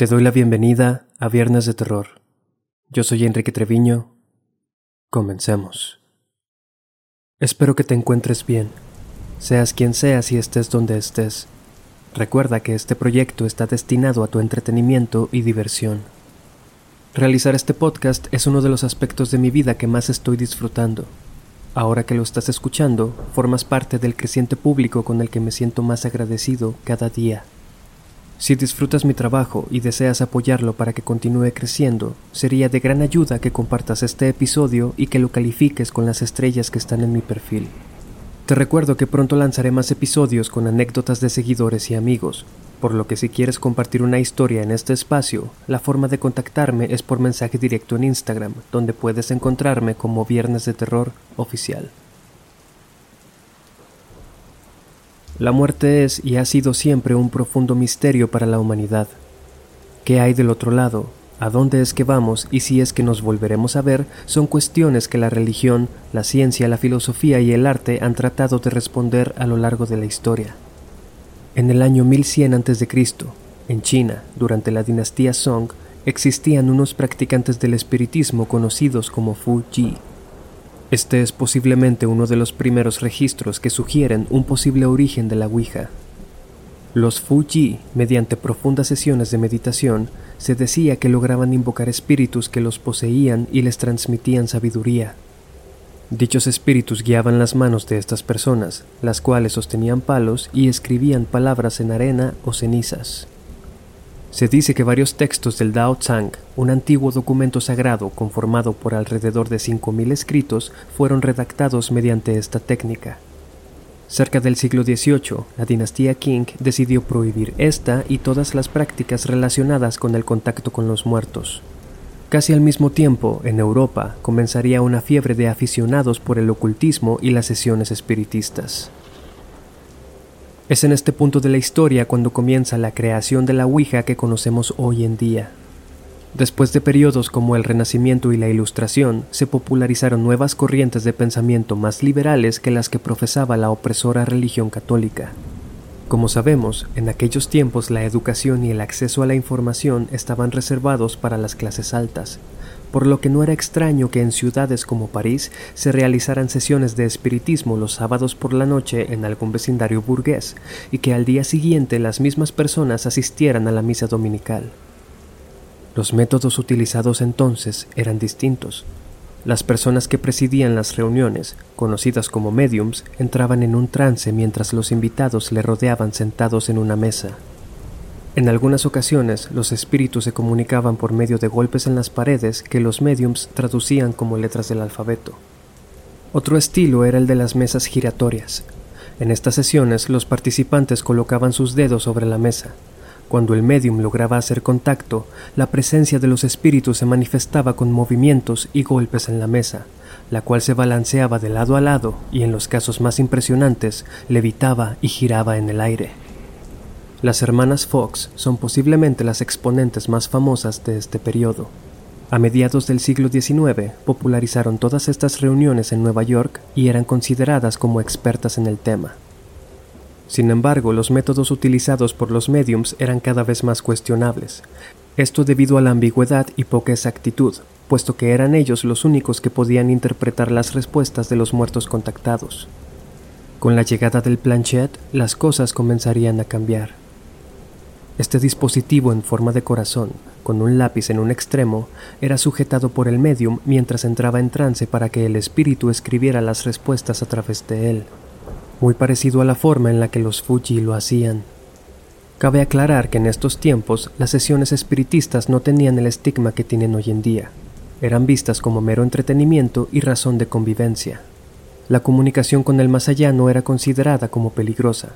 Te doy la bienvenida a Viernes de Terror. Yo soy Enrique Treviño. Comencemos. Espero que te encuentres bien, seas quien seas y estés donde estés. Recuerda que este proyecto está destinado a tu entretenimiento y diversión. Realizar este podcast es uno de los aspectos de mi vida que más estoy disfrutando. Ahora que lo estás escuchando, formas parte del creciente público con el que me siento más agradecido cada día. Si disfrutas mi trabajo y deseas apoyarlo para que continúe creciendo, sería de gran ayuda que compartas este episodio y que lo califiques con las estrellas que están en mi perfil. Te recuerdo que pronto lanzaré más episodios con anécdotas de seguidores y amigos, por lo que si quieres compartir una historia en este espacio, la forma de contactarme es por mensaje directo en Instagram, donde puedes encontrarme como Viernes de Terror Oficial. La muerte es y ha sido siempre un profundo misterio para la humanidad. ¿Qué hay del otro lado? ¿A dónde es que vamos y si es que nos volveremos a ver? Son cuestiones que la religión, la ciencia, la filosofía y el arte han tratado de responder a lo largo de la historia. En el año 1100 a.C., en China, durante la dinastía Song, existían unos practicantes del espiritismo conocidos como Fu Ji. Este es posiblemente uno de los primeros registros que sugieren un posible origen de la Ouija. Los Fuji, mediante profundas sesiones de meditación, se decía que lograban invocar espíritus que los poseían y les transmitían sabiduría. Dichos espíritus guiaban las manos de estas personas, las cuales sostenían palos y escribían palabras en arena o cenizas. Se dice que varios textos del Dao Tsang, un antiguo documento sagrado conformado por alrededor de 5.000 escritos, fueron redactados mediante esta técnica. Cerca del siglo XVIII, la dinastía Qing decidió prohibir esta y todas las prácticas relacionadas con el contacto con los muertos. Casi al mismo tiempo, en Europa, comenzaría una fiebre de aficionados por el ocultismo y las sesiones espiritistas. Es en este punto de la historia cuando comienza la creación de la Ouija que conocemos hoy en día. Después de periodos como el Renacimiento y la Ilustración, se popularizaron nuevas corrientes de pensamiento más liberales que las que profesaba la opresora religión católica. Como sabemos, en aquellos tiempos la educación y el acceso a la información estaban reservados para las clases altas, por lo que no era extraño que en ciudades como París se realizaran sesiones de espiritismo los sábados por la noche en algún vecindario burgués y que al día siguiente las mismas personas asistieran a la misa dominical. Los métodos utilizados entonces eran distintos. Las personas que presidían las reuniones, conocidas como mediums, entraban en un trance mientras los invitados le rodeaban sentados en una mesa. En algunas ocasiones, los espíritus se comunicaban por medio de golpes en las paredes que los mediums traducían como letras del alfabeto. Otro estilo era el de las mesas giratorias. En estas sesiones, los participantes colocaban sus dedos sobre la mesa. Cuando el medium lograba hacer contacto, la presencia de los espíritus se manifestaba con movimientos y golpes en la mesa, la cual se balanceaba de lado a lado y en los casos más impresionantes levitaba y giraba en el aire. Las hermanas Fox son posiblemente las exponentes más famosas de este periodo. A mediados del siglo XIX popularizaron todas estas reuniones en Nueva York y eran consideradas como expertas en el tema. Sin embargo, los métodos utilizados por los mediums eran cada vez más cuestionables, esto debido a la ambigüedad y poca exactitud, puesto que eran ellos los únicos que podían interpretar las respuestas de los muertos contactados. Con la llegada del planchet, las cosas comenzarían a cambiar. Este dispositivo en forma de corazón, con un lápiz en un extremo, era sujetado por el medium mientras entraba en trance para que el espíritu escribiera las respuestas a través de él, muy parecido a la forma en la que los Fuji lo hacían. Cabe aclarar que en estos tiempos las sesiones espiritistas no tenían el estigma que tienen hoy en día. Eran vistas como mero entretenimiento y razón de convivencia. La comunicación con el más allá no era considerada como peligrosa,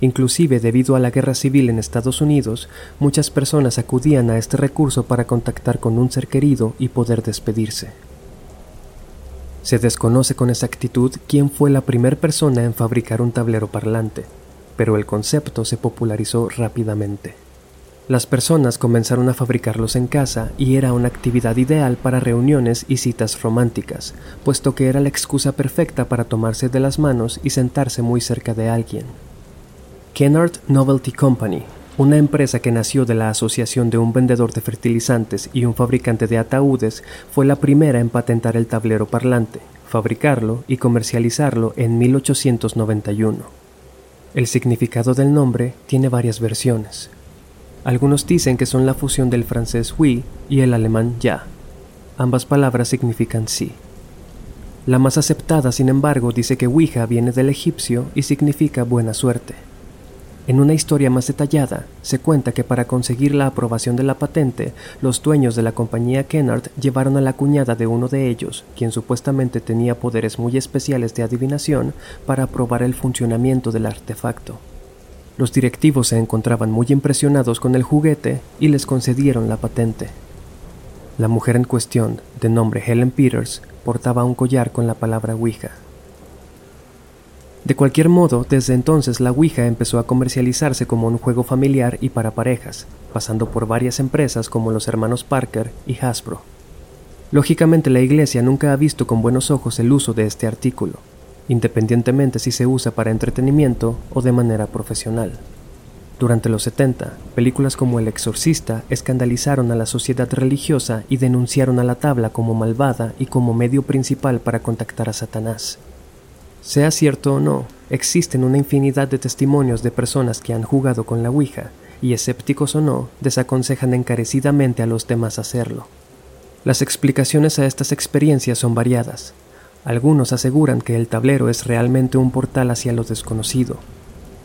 Inclusive debido a la guerra civil en Estados Unidos, muchas personas acudían a este recurso para contactar con un ser querido y poder despedirse. Se desconoce con exactitud quién fue la primera persona en fabricar un tablero parlante, pero el concepto se popularizó rápidamente. Las personas comenzaron a fabricarlos en casa y era una actividad ideal para reuniones y citas románticas, puesto que era la excusa perfecta para tomarse de las manos y sentarse muy cerca de alguien. Kennard Novelty Company, una empresa que nació de la asociación de un vendedor de fertilizantes y un fabricante de ataúdes, fue la primera en patentar el tablero parlante, fabricarlo y comercializarlo en 1891. El significado del nombre tiene varias versiones. Algunos dicen que son la fusión del francés oui y el alemán ja. Ambas palabras significan sí. La más aceptada, sin embargo, dice que Ouija viene del egipcio y significa buena suerte. En una historia más detallada, se cuenta que para conseguir la aprobación de la patente, los dueños de la compañía Kennard llevaron a la cuñada de uno de ellos, quien supuestamente tenía poderes muy especiales de adivinación, para probar el funcionamiento del artefacto. Los directivos se encontraban muy impresionados con el juguete y les concedieron la patente. La mujer en cuestión, de nombre Helen Peters, portaba un collar con la palabra Ouija. De cualquier modo, desde entonces la Ouija empezó a comercializarse como un juego familiar y para parejas, pasando por varias empresas como los hermanos Parker y Hasbro. Lógicamente la Iglesia nunca ha visto con buenos ojos el uso de este artículo, independientemente si se usa para entretenimiento o de manera profesional. Durante los 70, películas como El Exorcista escandalizaron a la sociedad religiosa y denunciaron a la tabla como malvada y como medio principal para contactar a Satanás. Sea cierto o no, existen una infinidad de testimonios de personas que han jugado con la Ouija, y escépticos o no, desaconsejan encarecidamente a los demás hacerlo. Las explicaciones a estas experiencias son variadas. Algunos aseguran que el tablero es realmente un portal hacia lo desconocido.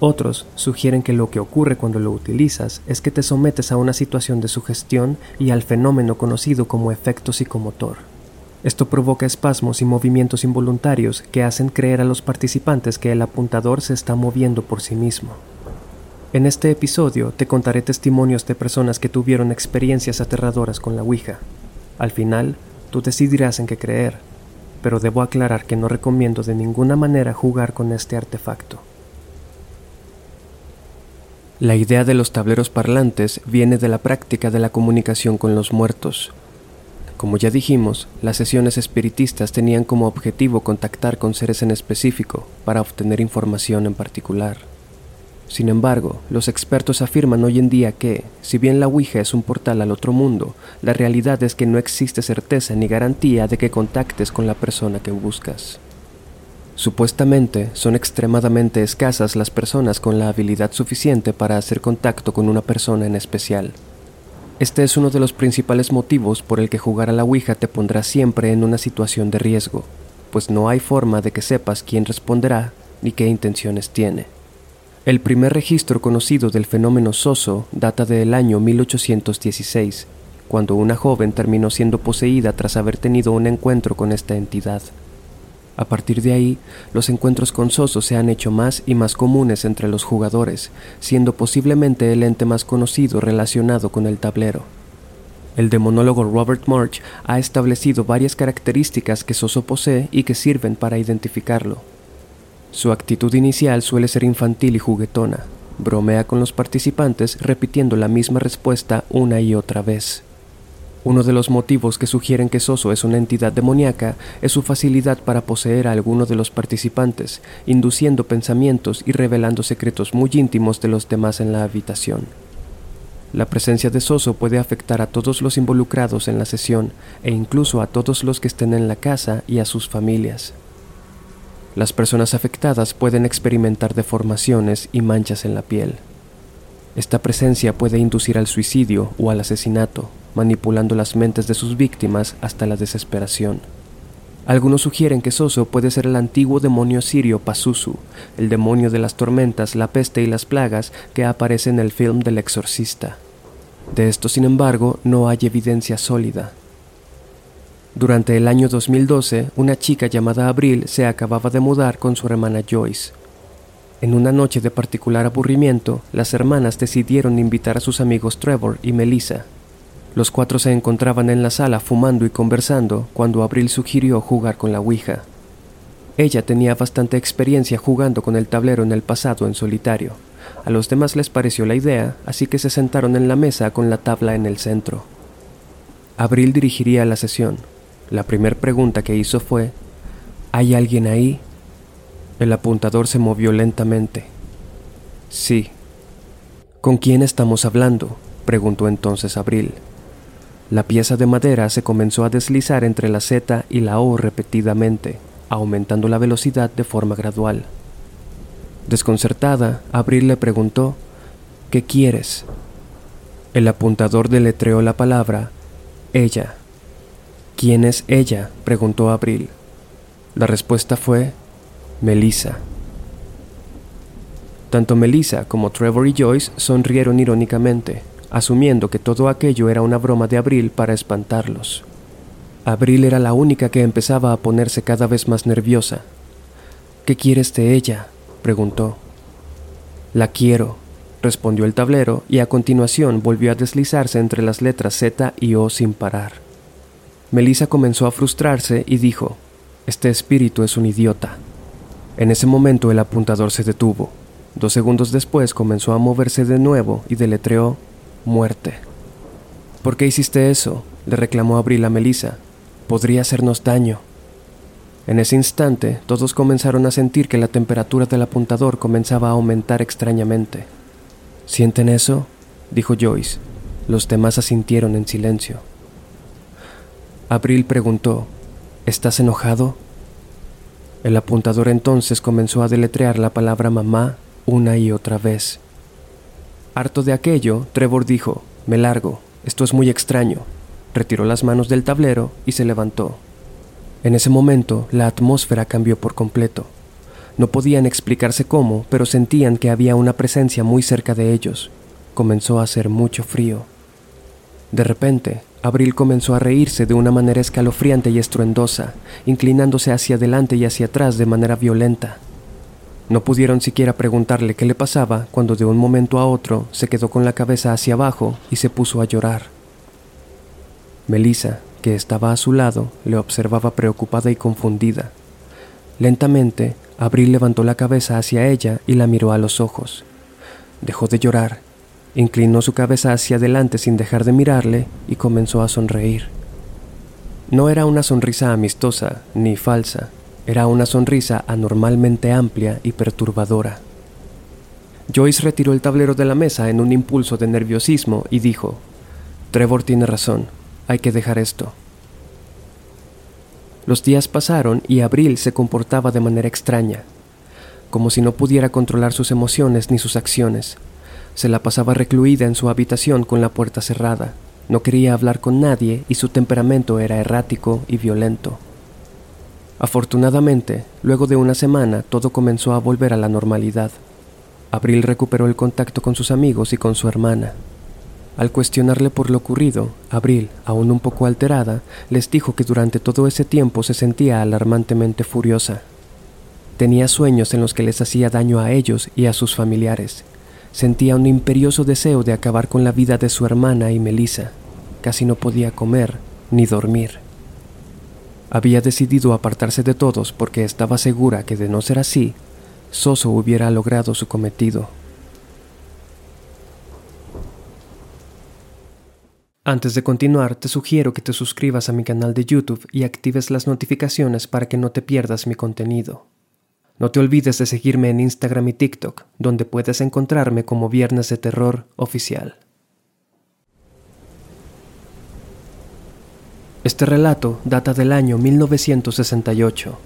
Otros sugieren que lo que ocurre cuando lo utilizas es que te sometes a una situación de sugestión y al fenómeno conocido como efecto psicomotor. Esto provoca espasmos y movimientos involuntarios que hacen creer a los participantes que el apuntador se está moviendo por sí mismo. En este episodio te contaré testimonios de personas que tuvieron experiencias aterradoras con la Ouija. Al final, tú decidirás en qué creer, pero debo aclarar que no recomiendo de ninguna manera jugar con este artefacto. La idea de los tableros parlantes viene de la práctica de la comunicación con los muertos, como ya dijimos, las sesiones espiritistas tenían como objetivo contactar con seres en específico para obtener información en particular. Sin embargo, los expertos afirman hoy en día que, si bien la Ouija es un portal al otro mundo, la realidad es que no existe certeza ni garantía de que contactes con la persona que buscas. Supuestamente son extremadamente escasas las personas con la habilidad suficiente para hacer contacto con una persona en especial, este es uno de los principales motivos por el que jugar a la Ouija te pondrá siempre en una situación de riesgo, pues no hay forma de que sepas quién responderá ni qué intenciones tiene. El primer registro conocido del fenómeno soso data del año 1816, cuando una joven terminó siendo poseída tras haber tenido un encuentro con esta entidad. A partir de ahí, los encuentros con Soso se han hecho más y más comunes entre los jugadores, siendo posiblemente el ente más conocido relacionado con el tablero. El demonólogo Robert March ha establecido varias características que Soso posee y que sirven para identificarlo. Su actitud inicial suele ser infantil y juguetona. Bromea con los participantes repitiendo la misma respuesta una y otra vez. Uno de los motivos que sugieren que Soso es una entidad demoníaca es su facilidad para poseer a alguno de los participantes, induciendo pensamientos y revelando secretos muy íntimos de los demás en la habitación. La presencia de Soso puede afectar a todos los involucrados en la sesión e incluso a todos los que estén en la casa y a sus familias. Las personas afectadas pueden experimentar deformaciones y manchas en la piel. Esta presencia puede inducir al suicidio o al asesinato, manipulando las mentes de sus víctimas hasta la desesperación. Algunos sugieren que Soso puede ser el antiguo demonio sirio Pazuzu, el demonio de las tormentas, la peste y las plagas que aparece en el film del exorcista. De esto, sin embargo, no hay evidencia sólida. Durante el año 2012, una chica llamada Abril se acababa de mudar con su hermana Joyce. En una noche de particular aburrimiento, las hermanas decidieron invitar a sus amigos Trevor y Melissa, los cuatro se encontraban en la sala fumando y conversando cuando Abril sugirió jugar con la Ouija. Ella tenía bastante experiencia jugando con el tablero en el pasado en solitario. A los demás les pareció la idea, así que se sentaron en la mesa con la tabla en el centro. Abril dirigiría la sesión. La primera pregunta que hizo fue, ¿Hay alguien ahí? El apuntador se movió lentamente. Sí. ¿Con quién estamos hablando? preguntó entonces Abril. La pieza de madera se comenzó a deslizar entre la Z y la O repetidamente, aumentando la velocidad de forma gradual. Desconcertada, Abril le preguntó, ¿Qué quieres? El apuntador deletreó la palabra ella. ¿Quién es ella? preguntó Abril. La respuesta fue Melissa. Tanto Melissa como Trevor y Joyce sonrieron irónicamente, asumiendo que todo aquello era una broma de Abril para espantarlos. Abril era la única que empezaba a ponerse cada vez más nerviosa. ¿Qué quieres de ella? preguntó. La quiero, respondió el tablero y a continuación volvió a deslizarse entre las letras Z y O sin parar. Melissa comenzó a frustrarse y dijo, Este espíritu es un idiota. En ese momento el apuntador se detuvo. Dos segundos después comenzó a moverse de nuevo y deletreó muerte. ¿Por qué hiciste eso? le reclamó Abril a Melissa. Podría hacernos daño. En ese instante, todos comenzaron a sentir que la temperatura del apuntador comenzaba a aumentar extrañamente. ¿Sienten eso? dijo Joyce. Los demás asintieron en silencio. Abril preguntó, ¿Estás enojado? El apuntador entonces comenzó a deletrear la palabra mamá una y otra vez. Harto de aquello, Trevor dijo, Me largo, esto es muy extraño. Retiró las manos del tablero y se levantó. En ese momento, la atmósfera cambió por completo. No podían explicarse cómo, pero sentían que había una presencia muy cerca de ellos. Comenzó a hacer mucho frío. De repente, Abril comenzó a reírse de una manera escalofriante y estruendosa, inclinándose hacia adelante y hacia atrás de manera violenta. No pudieron siquiera preguntarle qué le pasaba cuando de un momento a otro se quedó con la cabeza hacia abajo y se puso a llorar. Melissa, que estaba a su lado, le observaba preocupada y confundida. Lentamente, Abril levantó la cabeza hacia ella y la miró a los ojos. Dejó de llorar, inclinó su cabeza hacia adelante sin dejar de mirarle y comenzó a sonreír. No era una sonrisa amistosa ni falsa, era una sonrisa anormalmente amplia y perturbadora. Joyce retiró el tablero de la mesa en un impulso de nerviosismo y dijo, Trevor tiene razón, hay que dejar esto. Los días pasaron y Abril se comportaba de manera extraña, como si no pudiera controlar sus emociones ni sus acciones. Se la pasaba recluida en su habitación con la puerta cerrada. No quería hablar con nadie y su temperamento era errático y violento. Afortunadamente, luego de una semana todo comenzó a volver a la normalidad. Abril recuperó el contacto con sus amigos y con su hermana. Al cuestionarle por lo ocurrido, Abril, aún un poco alterada, les dijo que durante todo ese tiempo se sentía alarmantemente furiosa. Tenía sueños en los que les hacía daño a ellos y a sus familiares. Sentía un imperioso deseo de acabar con la vida de su hermana y Melissa. Casi no podía comer ni dormir. Había decidido apartarse de todos porque estaba segura que de no ser así, Soso hubiera logrado su cometido. Antes de continuar, te sugiero que te suscribas a mi canal de YouTube y actives las notificaciones para que no te pierdas mi contenido. No te olvides de seguirme en Instagram y TikTok, donde puedes encontrarme como Viernes de Terror Oficial. Este relato data del año 1968.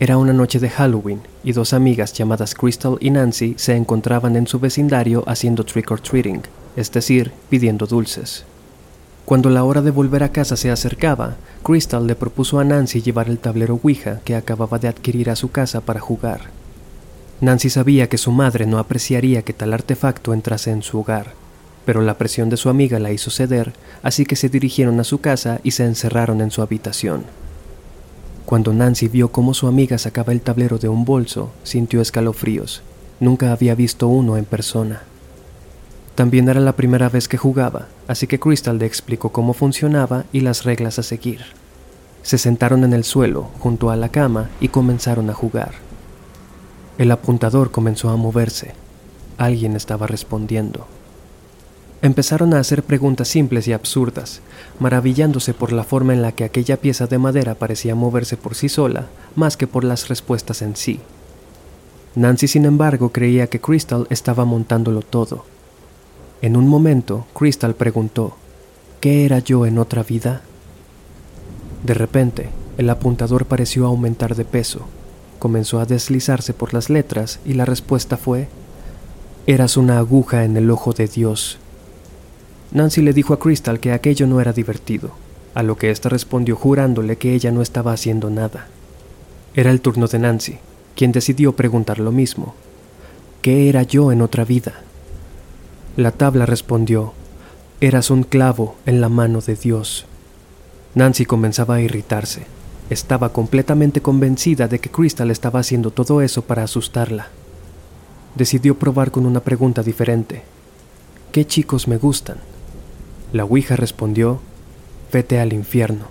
Era una noche de Halloween y dos amigas llamadas Crystal y Nancy se encontraban en su vecindario haciendo trick or treating es decir, pidiendo dulces. Cuando la hora de volver a casa se acercaba, Crystal le propuso a Nancy llevar el tablero Ouija que acababa de adquirir a su casa para jugar. Nancy sabía que su madre no apreciaría que tal artefacto entrase en su hogar, pero la presión de su amiga la hizo ceder, así que se dirigieron a su casa y se encerraron en su habitación. Cuando Nancy vio cómo su amiga sacaba el tablero de un bolso, sintió escalofríos. Nunca había visto uno en persona. También era la primera vez que jugaba, así que Crystal le explicó cómo funcionaba y las reglas a seguir. Se sentaron en el suelo, junto a la cama, y comenzaron a jugar. El apuntador comenzó a moverse. Alguien estaba respondiendo. Empezaron a hacer preguntas simples y absurdas, maravillándose por la forma en la que aquella pieza de madera parecía moverse por sí sola, más que por las respuestas en sí. Nancy, sin embargo, creía que Crystal estaba montándolo todo. En un momento, Crystal preguntó, ¿qué era yo en otra vida? De repente, el apuntador pareció aumentar de peso. Comenzó a deslizarse por las letras y la respuesta fue, Eras una aguja en el ojo de Dios. Nancy le dijo a Crystal que aquello no era divertido, a lo que ésta respondió jurándole que ella no estaba haciendo nada. Era el turno de Nancy, quien decidió preguntar lo mismo. ¿Qué era yo en otra vida? La tabla respondió, Eras un clavo en la mano de Dios. Nancy comenzaba a irritarse. Estaba completamente convencida de que Crystal estaba haciendo todo eso para asustarla decidió probar con una pregunta diferente. ¿Qué chicos me gustan? La Ouija respondió, vete al infierno.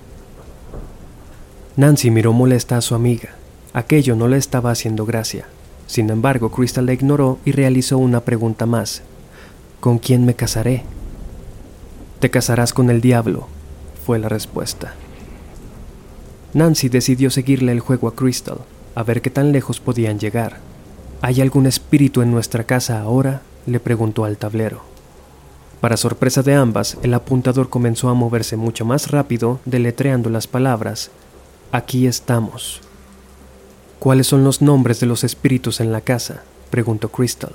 Nancy miró molesta a su amiga. Aquello no le estaba haciendo gracia. Sin embargo, Crystal la ignoró y realizó una pregunta más. ¿Con quién me casaré? Te casarás con el diablo, fue la respuesta. Nancy decidió seguirle el juego a Crystal, a ver qué tan lejos podían llegar. ¿Hay algún espíritu en nuestra casa ahora? le preguntó al tablero. Para sorpresa de ambas, el apuntador comenzó a moverse mucho más rápido, deletreando las palabras. Aquí estamos. ¿Cuáles son los nombres de los espíritus en la casa? preguntó Crystal.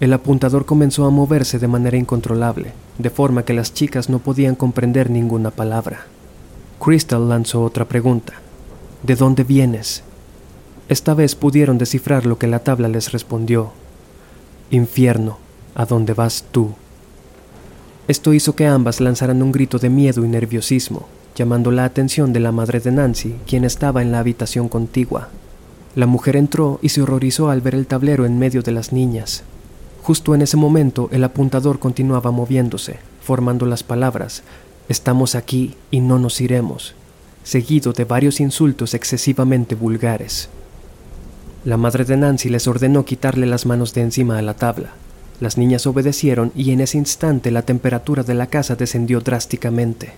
El apuntador comenzó a moverse de manera incontrolable, de forma que las chicas no podían comprender ninguna palabra. Crystal lanzó otra pregunta. ¿De dónde vienes? Esta vez pudieron descifrar lo que la tabla les respondió. Infierno, ¿a dónde vas tú? Esto hizo que ambas lanzaran un grito de miedo y nerviosismo, llamando la atención de la madre de Nancy, quien estaba en la habitación contigua. La mujer entró y se horrorizó al ver el tablero en medio de las niñas. Justo en ese momento el apuntador continuaba moviéndose, formando las palabras, Estamos aquí y no nos iremos, seguido de varios insultos excesivamente vulgares. La madre de Nancy les ordenó quitarle las manos de encima a la tabla. Las niñas obedecieron y en ese instante la temperatura de la casa descendió drásticamente.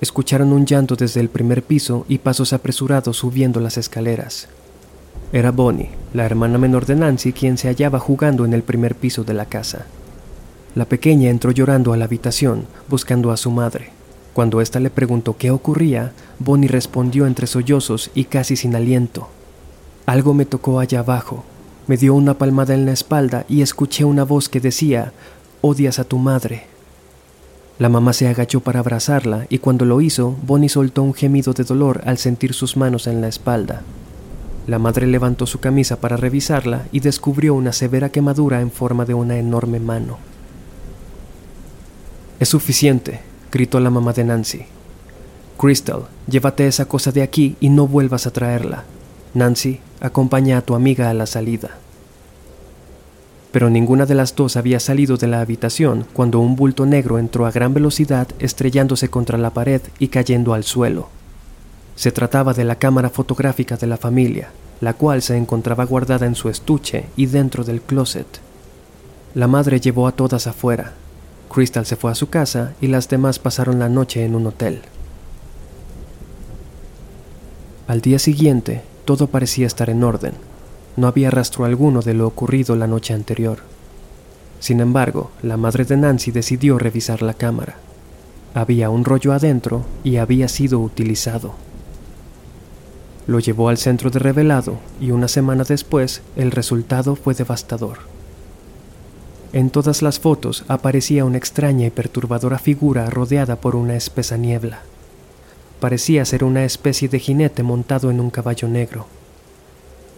Escucharon un llanto desde el primer piso y pasos apresurados subiendo las escaleras. Era Bonnie, la hermana menor de Nancy, quien se hallaba jugando en el primer piso de la casa. La pequeña entró llorando a la habitación, buscando a su madre. Cuando ésta le preguntó qué ocurría, Bonnie respondió entre sollozos y casi sin aliento. Algo me tocó allá abajo, me dio una palmada en la espalda y escuché una voz que decía, odias a tu madre. La mamá se agachó para abrazarla y cuando lo hizo, Bonnie soltó un gemido de dolor al sentir sus manos en la espalda. La madre levantó su camisa para revisarla y descubrió una severa quemadura en forma de una enorme mano. Es suficiente, gritó la mamá de Nancy. Crystal, llévate esa cosa de aquí y no vuelvas a traerla. Nancy, acompaña a tu amiga a la salida. Pero ninguna de las dos había salido de la habitación cuando un bulto negro entró a gran velocidad estrellándose contra la pared y cayendo al suelo. Se trataba de la cámara fotográfica de la familia, la cual se encontraba guardada en su estuche y dentro del closet. La madre llevó a todas afuera. Crystal se fue a su casa y las demás pasaron la noche en un hotel. Al día siguiente, todo parecía estar en orden. No había rastro alguno de lo ocurrido la noche anterior. Sin embargo, la madre de Nancy decidió revisar la cámara. Había un rollo adentro y había sido utilizado. Lo llevó al centro de revelado y una semana después el resultado fue devastador. En todas las fotos aparecía una extraña y perturbadora figura rodeada por una espesa niebla. Parecía ser una especie de jinete montado en un caballo negro.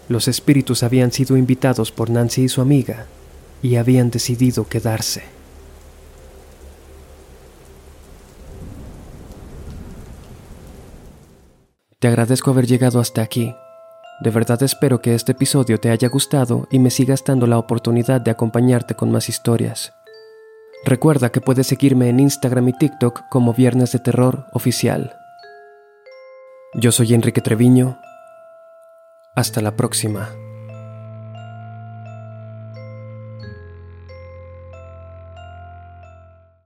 Los espíritus habían sido invitados por Nancy y su amiga y habían decidido quedarse. Te agradezco haber llegado hasta aquí. De verdad espero que este episodio te haya gustado y me sigas dando la oportunidad de acompañarte con más historias. Recuerda que puedes seguirme en Instagram y TikTok como Viernes de Terror Oficial. Yo soy Enrique Treviño. Hasta la próxima.